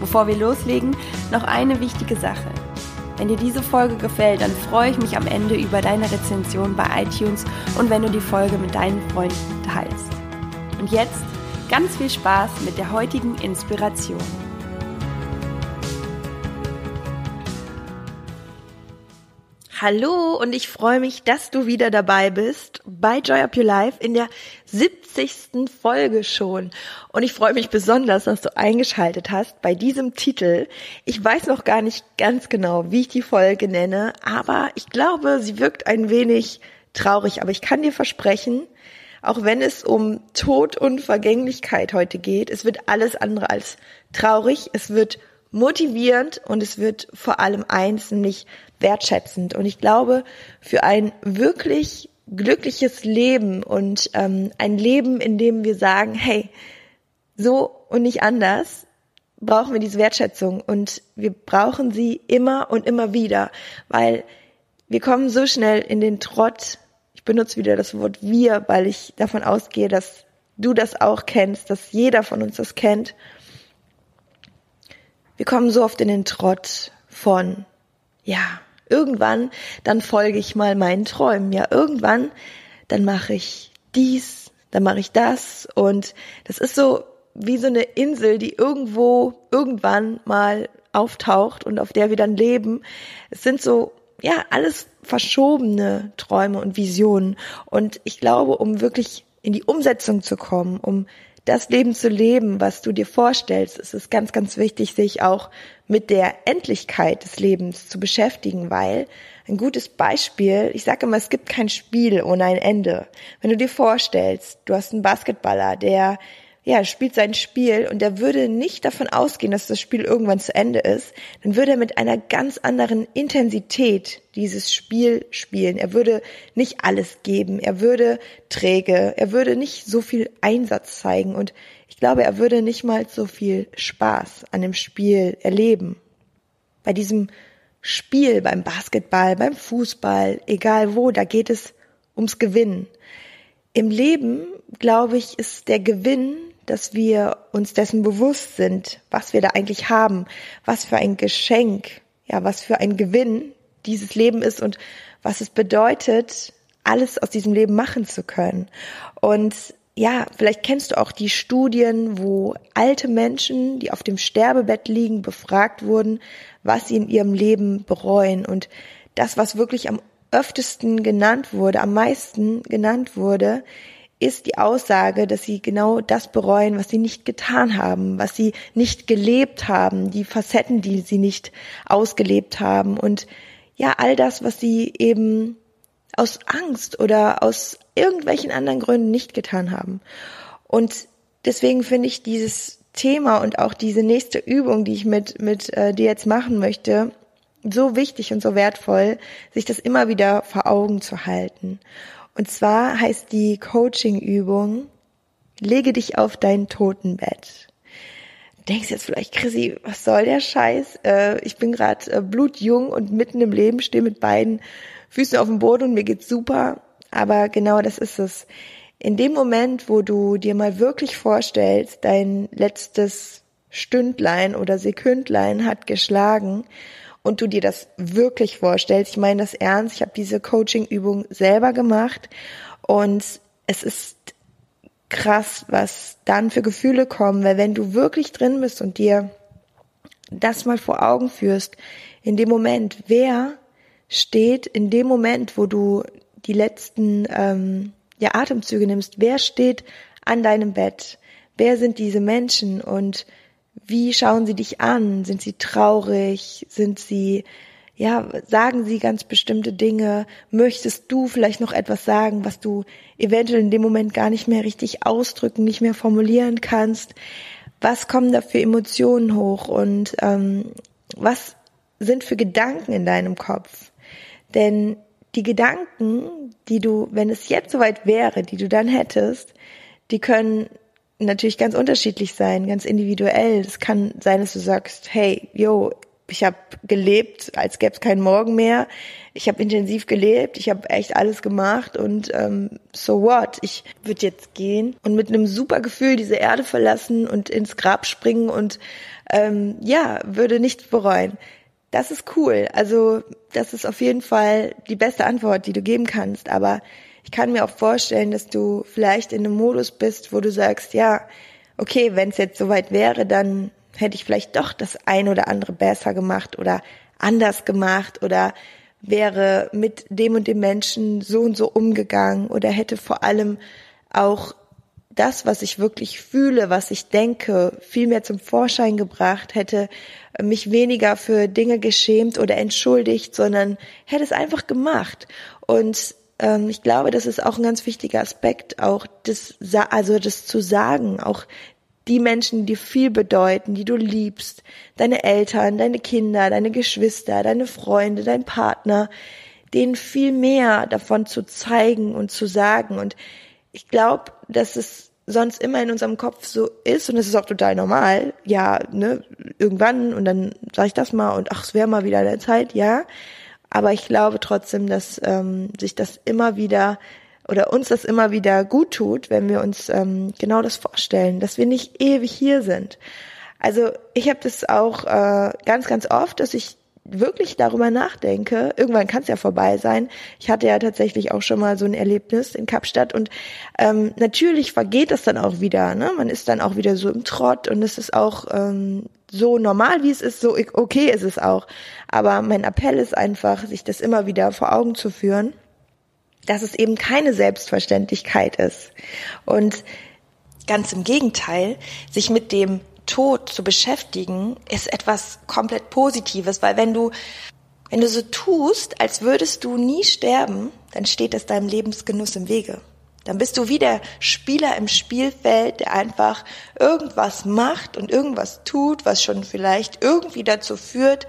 Bevor wir loslegen, noch eine wichtige Sache. Wenn dir diese Folge gefällt, dann freue ich mich am Ende über deine Rezension bei iTunes und wenn du die Folge mit deinen Freunden teilst. Und jetzt Ganz viel Spaß mit der heutigen Inspiration. Hallo und ich freue mich, dass du wieder dabei bist bei Joy Up Your Life in der 70. Folge schon. Und ich freue mich besonders, dass du eingeschaltet hast bei diesem Titel. Ich weiß noch gar nicht ganz genau, wie ich die Folge nenne, aber ich glaube, sie wirkt ein wenig traurig. Aber ich kann dir versprechen, auch wenn es um Tod und Vergänglichkeit heute geht, es wird alles andere als traurig, es wird motivierend und es wird vor allem eins, nämlich wertschätzend. Und ich glaube, für ein wirklich glückliches Leben und ähm, ein Leben, in dem wir sagen, hey, so und nicht anders, brauchen wir diese Wertschätzung und wir brauchen sie immer und immer wieder, weil wir kommen so schnell in den Trott benutze wieder das Wort wir, weil ich davon ausgehe, dass du das auch kennst, dass jeder von uns das kennt. Wir kommen so oft in den Trott von, ja, irgendwann, dann folge ich mal meinen Träumen. Ja, irgendwann, dann mache ich dies, dann mache ich das. Und das ist so wie so eine Insel, die irgendwo, irgendwann mal auftaucht und auf der wir dann leben. Es sind so ja, alles verschobene Träume und Visionen. Und ich glaube, um wirklich in die Umsetzung zu kommen, um das Leben zu leben, was du dir vorstellst, ist es ganz, ganz wichtig, sich auch mit der Endlichkeit des Lebens zu beschäftigen, weil ein gutes Beispiel, ich sage immer, es gibt kein Spiel ohne ein Ende. Wenn du dir vorstellst, du hast einen Basketballer, der ja, spielt sein Spiel und er würde nicht davon ausgehen, dass das Spiel irgendwann zu Ende ist, dann würde er mit einer ganz anderen Intensität dieses Spiel spielen. Er würde nicht alles geben, er würde träge, er würde nicht so viel Einsatz zeigen und ich glaube, er würde nicht mal so viel Spaß an dem Spiel erleben. Bei diesem Spiel, beim Basketball, beim Fußball, egal wo, da geht es ums Gewinnen. Im Leben, glaube ich, ist der Gewinn dass wir uns dessen bewusst sind, was wir da eigentlich haben, was für ein Geschenk, ja, was für ein Gewinn dieses Leben ist und was es bedeutet, alles aus diesem Leben machen zu können. Und ja, vielleicht kennst du auch die Studien, wo alte Menschen, die auf dem Sterbebett liegen, befragt wurden, was sie in ihrem Leben bereuen. Und das, was wirklich am öftesten genannt wurde, am meisten genannt wurde, ist die Aussage, dass sie genau das bereuen, was sie nicht getan haben, was sie nicht gelebt haben, die Facetten, die sie nicht ausgelebt haben und ja, all das, was sie eben aus Angst oder aus irgendwelchen anderen Gründen nicht getan haben. Und deswegen finde ich dieses Thema und auch diese nächste Übung, die ich mit, mit äh, dir jetzt machen möchte, so wichtig und so wertvoll, sich das immer wieder vor Augen zu halten. Und zwar heißt die Coaching-Übung, lege dich auf dein Totenbett. Du denkst jetzt vielleicht, Chrissy, was soll der Scheiß? Äh, ich bin gerade äh, blutjung und mitten im Leben, stehe mit beiden Füßen auf dem Boden und mir geht's super. Aber genau das ist es. In dem Moment, wo du dir mal wirklich vorstellst, dein letztes Stündlein oder Sekündlein hat geschlagen und du dir das wirklich vorstellst, ich meine das ernst, ich habe diese Coaching-Übung selber gemacht und es ist krass, was dann für Gefühle kommen, weil wenn du wirklich drin bist und dir das mal vor Augen führst, in dem Moment, wer steht in dem Moment, wo du die letzten ähm, ja, Atemzüge nimmst, wer steht an deinem Bett, wer sind diese Menschen und wie schauen sie dich an? Sind sie traurig? Sind sie, ja, sagen sie ganz bestimmte Dinge? Möchtest du vielleicht noch etwas sagen, was du eventuell in dem Moment gar nicht mehr richtig ausdrücken, nicht mehr formulieren kannst? was kommen da für Emotionen hoch und ähm, was sind für Gedanken in deinem Kopf? Denn die Gedanken, die du, wenn es jetzt soweit wäre, die du dann hättest, die können natürlich ganz unterschiedlich sein, ganz individuell. Es kann sein, dass du sagst, hey, yo, ich habe gelebt, als gäbe es keinen Morgen mehr. Ich habe intensiv gelebt, ich habe echt alles gemacht und ähm, so what? Ich würde jetzt gehen und mit einem super Gefühl diese Erde verlassen und ins Grab springen und ähm, ja, würde nichts bereuen. Das ist cool. Also das ist auf jeden Fall die beste Antwort, die du geben kannst. Aber ich kann mir auch vorstellen, dass du vielleicht in einem Modus bist, wo du sagst, ja, okay, wenn es jetzt soweit wäre, dann hätte ich vielleicht doch das ein oder andere besser gemacht oder anders gemacht oder wäre mit dem und dem Menschen so und so umgegangen oder hätte vor allem auch das, was ich wirklich fühle, was ich denke, viel mehr zum Vorschein gebracht, hätte mich weniger für Dinge geschämt oder entschuldigt, sondern hätte es einfach gemacht. Und ähm, ich glaube, das ist auch ein ganz wichtiger Aspekt, auch das, also das zu sagen, auch die Menschen, die dir viel bedeuten, die du liebst, deine Eltern, deine Kinder, deine Geschwister, deine Freunde, dein Partner, denen viel mehr davon zu zeigen und zu sagen. Und ich glaube, dass es sonst immer in unserem Kopf so ist und es ist auch total normal. Ja, ne, irgendwann und dann sage ich das mal und ach, es wäre mal wieder der Zeit, ja. Aber ich glaube trotzdem, dass ähm, sich das immer wieder oder uns das immer wieder gut tut, wenn wir uns ähm, genau das vorstellen, dass wir nicht ewig hier sind. Also ich habe das auch äh, ganz, ganz oft, dass ich wirklich darüber nachdenke, irgendwann kann es ja vorbei sein. Ich hatte ja tatsächlich auch schon mal so ein Erlebnis in Kapstadt und ähm, natürlich vergeht das dann auch wieder. Ne? Man ist dann auch wieder so im Trott und es ist auch ähm, so normal, wie es ist, so okay ist es auch. Aber mein Appell ist einfach, sich das immer wieder vor Augen zu führen dass es eben keine Selbstverständlichkeit ist. Und ganz im Gegenteil, sich mit dem Tod zu beschäftigen, ist etwas komplett Positives, weil wenn du, wenn du so tust, als würdest du nie sterben, dann steht es deinem Lebensgenuss im Wege. Dann bist du wie der Spieler im Spielfeld, der einfach irgendwas macht und irgendwas tut, was schon vielleicht irgendwie dazu führt,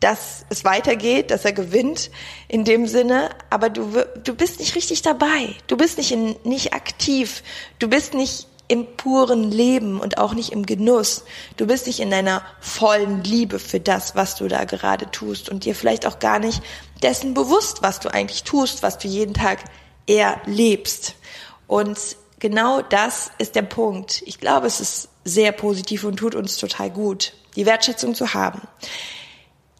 dass es weitergeht, dass er gewinnt in dem Sinne, aber du, du bist nicht richtig dabei. Du bist nicht, in, nicht aktiv. Du bist nicht im puren Leben und auch nicht im Genuss. Du bist nicht in deiner vollen Liebe für das, was du da gerade tust und dir vielleicht auch gar nicht dessen bewusst, was du eigentlich tust, was du jeden Tag eher lebst. Und genau das ist der Punkt. Ich glaube, es ist sehr positiv und tut uns total gut, die Wertschätzung zu haben.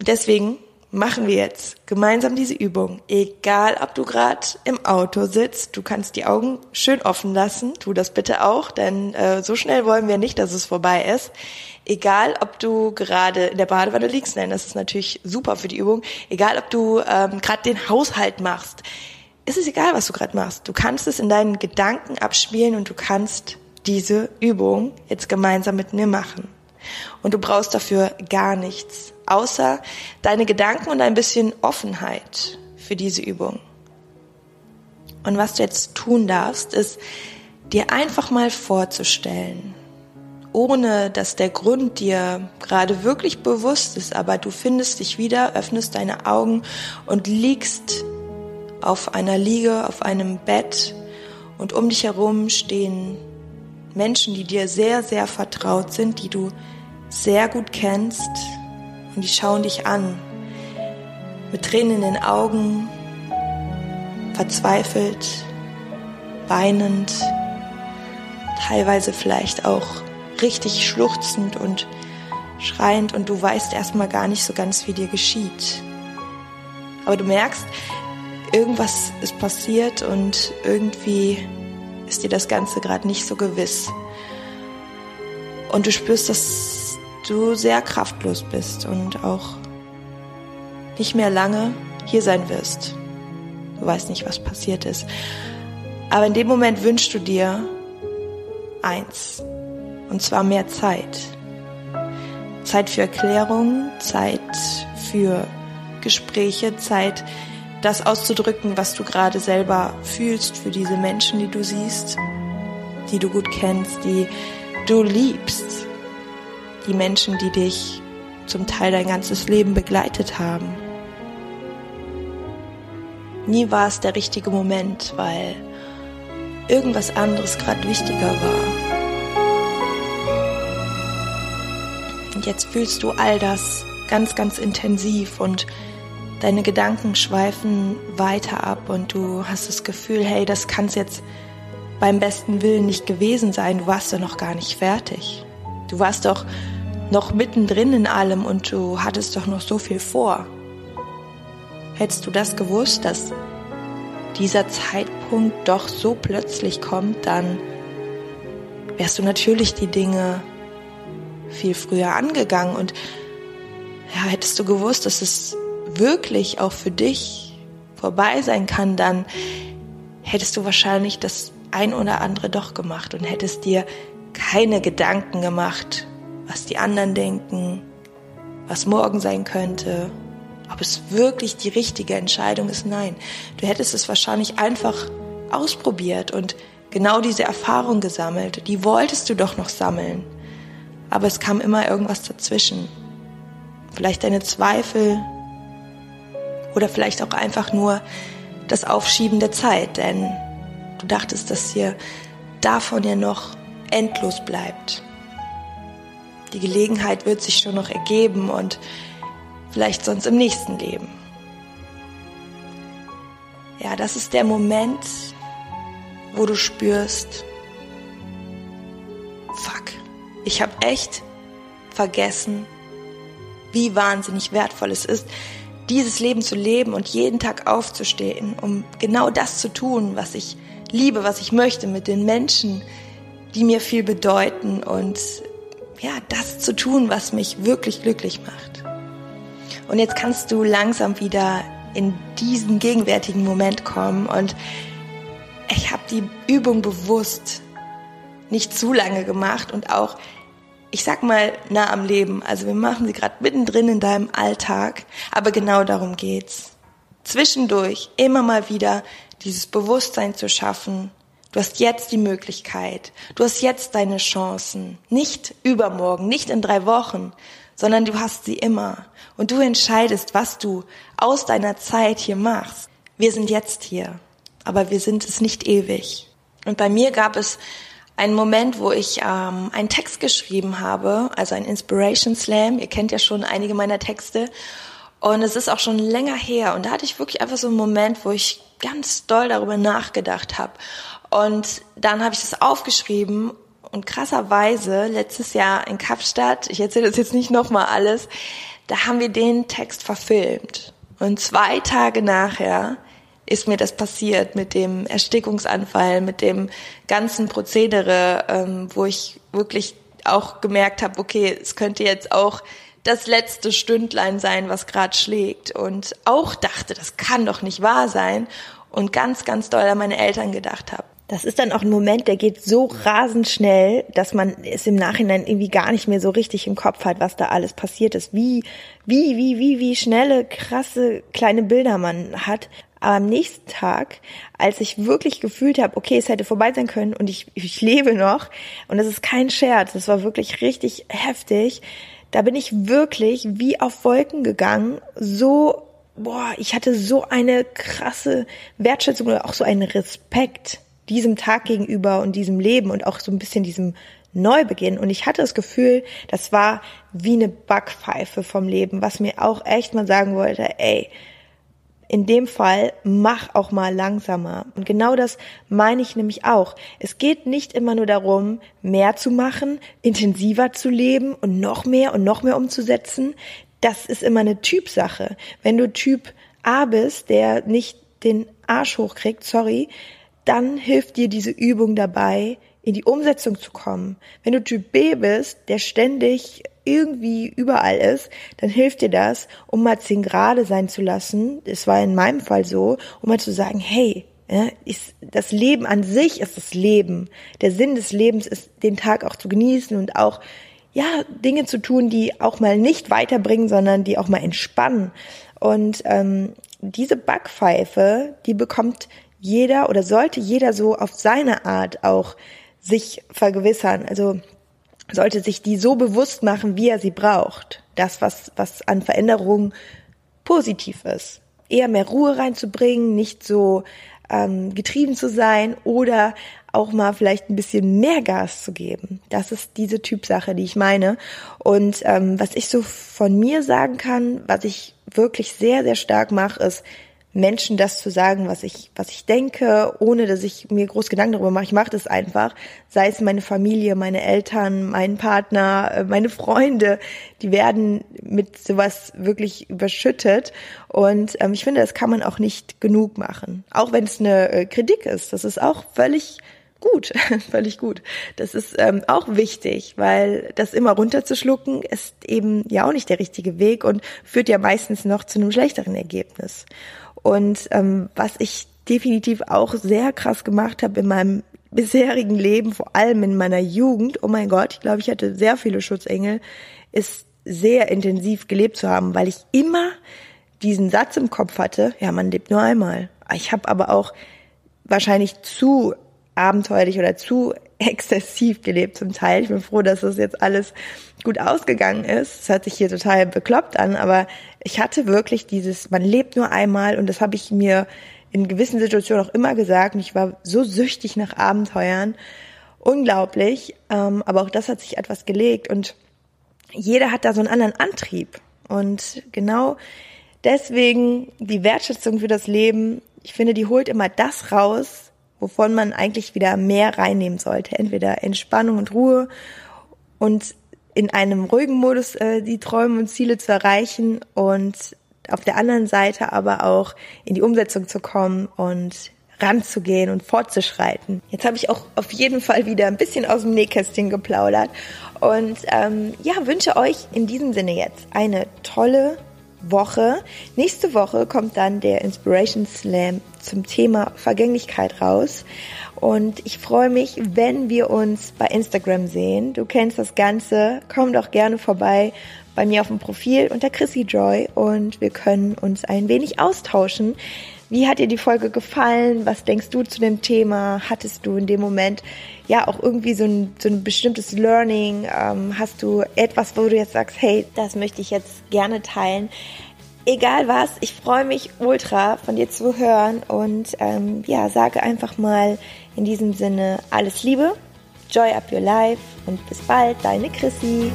Deswegen machen wir jetzt gemeinsam diese Übung. Egal, ob du gerade im Auto sitzt, du kannst die Augen schön offen lassen. Tu das bitte auch, denn äh, so schnell wollen wir nicht, dass es vorbei ist. Egal, ob du gerade in der Badewanne liegst, nein, das ist natürlich super für die Übung. Egal, ob du ähm, gerade den Haushalt machst. Es ist egal, was du gerade machst. Du kannst es in deinen Gedanken abspielen und du kannst diese Übung jetzt gemeinsam mit mir machen. Und du brauchst dafür gar nichts, außer deine Gedanken und ein bisschen Offenheit für diese Übung. Und was du jetzt tun darfst, ist dir einfach mal vorzustellen, ohne dass der Grund dir gerade wirklich bewusst ist, aber du findest dich wieder, öffnest deine Augen und liegst auf einer Liege, auf einem Bett. Und um dich herum stehen Menschen, die dir sehr, sehr vertraut sind, die du sehr gut kennst. Und die schauen dich an mit Tränen in den Augen, verzweifelt, weinend, teilweise vielleicht auch richtig schluchzend und schreiend. Und du weißt erstmal gar nicht so ganz, wie dir geschieht. Aber du merkst, irgendwas ist passiert und irgendwie ist dir das Ganze gerade nicht so gewiss. Und du spürst, dass du sehr kraftlos bist und auch nicht mehr lange hier sein wirst. Du weißt nicht, was passiert ist. Aber in dem Moment wünschst du dir eins. Und zwar mehr Zeit. Zeit für Erklärung, Zeit für Gespräche, Zeit, das auszudrücken, was du gerade selber fühlst für diese Menschen, die du siehst, die du gut kennst, die du liebst die Menschen, die dich zum Teil dein ganzes Leben begleitet haben. Nie war es der richtige Moment, weil irgendwas anderes gerade wichtiger war. Und jetzt fühlst du all das ganz, ganz intensiv und deine Gedanken schweifen weiter ab und du hast das Gefühl, hey, das kann es jetzt beim besten Willen nicht gewesen sein. Du warst doch noch gar nicht fertig. Du warst doch noch mittendrin in allem und du hattest doch noch so viel vor. Hättest du das gewusst, dass dieser Zeitpunkt doch so plötzlich kommt, dann wärst du natürlich die Dinge viel früher angegangen und ja, hättest du gewusst, dass es wirklich auch für dich vorbei sein kann, dann hättest du wahrscheinlich das ein oder andere doch gemacht und hättest dir keine Gedanken gemacht, was die anderen denken, was morgen sein könnte, ob es wirklich die richtige Entscheidung ist, nein. Du hättest es wahrscheinlich einfach ausprobiert und genau diese Erfahrung gesammelt. Die wolltest du doch noch sammeln. Aber es kam immer irgendwas dazwischen. Vielleicht deine Zweifel oder vielleicht auch einfach nur das Aufschieben der Zeit, denn du dachtest, dass hier davon ja noch endlos bleibt. Die Gelegenheit wird sich schon noch ergeben und vielleicht sonst im nächsten Leben. Ja, das ist der Moment, wo du spürst, fuck, ich habe echt vergessen, wie wahnsinnig wertvoll es ist, dieses Leben zu leben und jeden Tag aufzustehen, um genau das zu tun, was ich liebe, was ich möchte, mit den Menschen, die mir viel bedeuten und ja, das zu tun, was mich wirklich glücklich macht. Und jetzt kannst du langsam wieder in diesen gegenwärtigen Moment kommen. Und ich habe die Übung bewusst nicht zu lange gemacht und auch, ich sag mal, nah am Leben. Also wir machen sie gerade mittendrin in deinem Alltag, aber genau darum geht's. Zwischendurch immer mal wieder dieses Bewusstsein zu schaffen. Du hast jetzt die Möglichkeit. Du hast jetzt deine Chancen. Nicht übermorgen, nicht in drei Wochen, sondern du hast sie immer. Und du entscheidest, was du aus deiner Zeit hier machst. Wir sind jetzt hier, aber wir sind es nicht ewig. Und bei mir gab es einen Moment, wo ich ähm, einen Text geschrieben habe, also ein Inspiration Slam. Ihr kennt ja schon einige meiner Texte. Und es ist auch schon länger her. Und da hatte ich wirklich einfach so einen Moment, wo ich ganz doll darüber nachgedacht habe. Und dann habe ich das aufgeschrieben und krasserweise, letztes Jahr in Kapstadt, ich erzähle das jetzt nicht nochmal alles, da haben wir den Text verfilmt. Und zwei Tage nachher ist mir das passiert mit dem Erstickungsanfall, mit dem ganzen Prozedere, ähm, wo ich wirklich auch gemerkt habe, okay, es könnte jetzt auch das letzte Stündlein sein, was gerade schlägt. Und auch dachte, das kann doch nicht wahr sein. Und ganz, ganz doll an meine Eltern gedacht habe. Das ist dann auch ein Moment, der geht so rasend schnell, dass man es im Nachhinein irgendwie gar nicht mehr so richtig im Kopf hat, was da alles passiert ist. Wie, wie, wie, wie, wie schnelle, krasse kleine Bilder man hat. Aber am nächsten Tag, als ich wirklich gefühlt habe, okay, es hätte vorbei sein können und ich, ich lebe noch, und das ist kein Scherz, das war wirklich richtig heftig, da bin ich wirklich wie auf Wolken gegangen, so, boah, ich hatte so eine krasse Wertschätzung oder auch so einen Respekt diesem Tag gegenüber und diesem Leben und auch so ein bisschen diesem Neubeginn. Und ich hatte das Gefühl, das war wie eine Backpfeife vom Leben, was mir auch echt mal sagen wollte, ey, in dem Fall mach auch mal langsamer. Und genau das meine ich nämlich auch. Es geht nicht immer nur darum, mehr zu machen, intensiver zu leben und noch mehr und noch mehr umzusetzen. Das ist immer eine Typsache. Wenn du Typ A bist, der nicht den Arsch hochkriegt, sorry, dann hilft dir diese Übung dabei, in die Umsetzung zu kommen. Wenn du Typ B bist, der ständig irgendwie überall ist, dann hilft dir das, um mal zehn Grade sein zu lassen. Es war in meinem Fall so, um mal zu sagen, hey, ja, ist, das Leben an sich ist das Leben. Der Sinn des Lebens ist, den Tag auch zu genießen und auch, ja, Dinge zu tun, die auch mal nicht weiterbringen, sondern die auch mal entspannen. Und ähm, diese Backpfeife, die bekommt jeder oder sollte jeder so auf seine Art auch sich vergewissern. Also sollte sich die so bewusst machen, wie er sie braucht. Das, was, was an Veränderungen positiv ist. Eher mehr Ruhe reinzubringen, nicht so ähm, getrieben zu sein oder auch mal vielleicht ein bisschen mehr Gas zu geben. Das ist diese Typsache, die ich meine. Und ähm, was ich so von mir sagen kann, was ich wirklich sehr, sehr stark mache, ist, Menschen das zu sagen, was ich, was ich denke, ohne dass ich mir groß Gedanken darüber mache. Ich mache das einfach. Sei es meine Familie, meine Eltern, mein Partner, äh, meine Freunde, die werden mit sowas wirklich überschüttet. Und ähm, ich finde, das kann man auch nicht genug machen. Auch wenn es eine äh, Kritik ist. Das ist auch völlig gut, völlig gut. Das ist ähm, auch wichtig, weil das immer runterzuschlucken ist eben ja auch nicht der richtige Weg und führt ja meistens noch zu einem schlechteren Ergebnis. Und ähm, was ich definitiv auch sehr krass gemacht habe in meinem bisherigen Leben, vor allem in meiner Jugend, oh mein Gott, ich glaube, ich hatte sehr viele Schutzengel, ist sehr intensiv gelebt zu haben, weil ich immer diesen Satz im Kopf hatte, ja, man lebt nur einmal. Ich habe aber auch wahrscheinlich zu abenteuerlich oder zu exzessiv gelebt zum Teil. Ich bin froh, dass das jetzt alles gut ausgegangen ist. Es hört sich hier total bekloppt an, aber ich hatte wirklich dieses, man lebt nur einmal und das habe ich mir in gewissen Situationen auch immer gesagt und ich war so süchtig nach Abenteuern. Unglaublich, ähm, aber auch das hat sich etwas gelegt und jeder hat da so einen anderen Antrieb und genau deswegen die Wertschätzung für das Leben, ich finde, die holt immer das raus, wovon man eigentlich wieder mehr reinnehmen sollte. Entweder Entspannung und Ruhe und in einem ruhigen Modus äh, die Träume und Ziele zu erreichen und auf der anderen Seite aber auch in die Umsetzung zu kommen und ranzugehen und fortzuschreiten. Jetzt habe ich auch auf jeden Fall wieder ein bisschen aus dem Nähkästchen geplaudert und ähm, ja, wünsche euch in diesem Sinne jetzt eine tolle Woche. Nächste Woche kommt dann der Inspiration Slam zum Thema Vergänglichkeit raus. Und ich freue mich, wenn wir uns bei Instagram sehen. Du kennst das Ganze. Komm doch gerne vorbei bei mir auf dem Profil unter Chrissy Joy und wir können uns ein wenig austauschen. Wie hat dir die Folge gefallen? Was denkst du zu dem Thema? Hattest du in dem Moment ja auch irgendwie so ein, so ein bestimmtes Learning? Ähm, hast du etwas, wo du jetzt sagst, hey, das möchte ich jetzt gerne teilen? Egal was, ich freue mich ultra von dir zu hören und ähm, ja, sage einfach mal in diesem Sinne alles Liebe, Joy up your life und bis bald, deine Chrissy.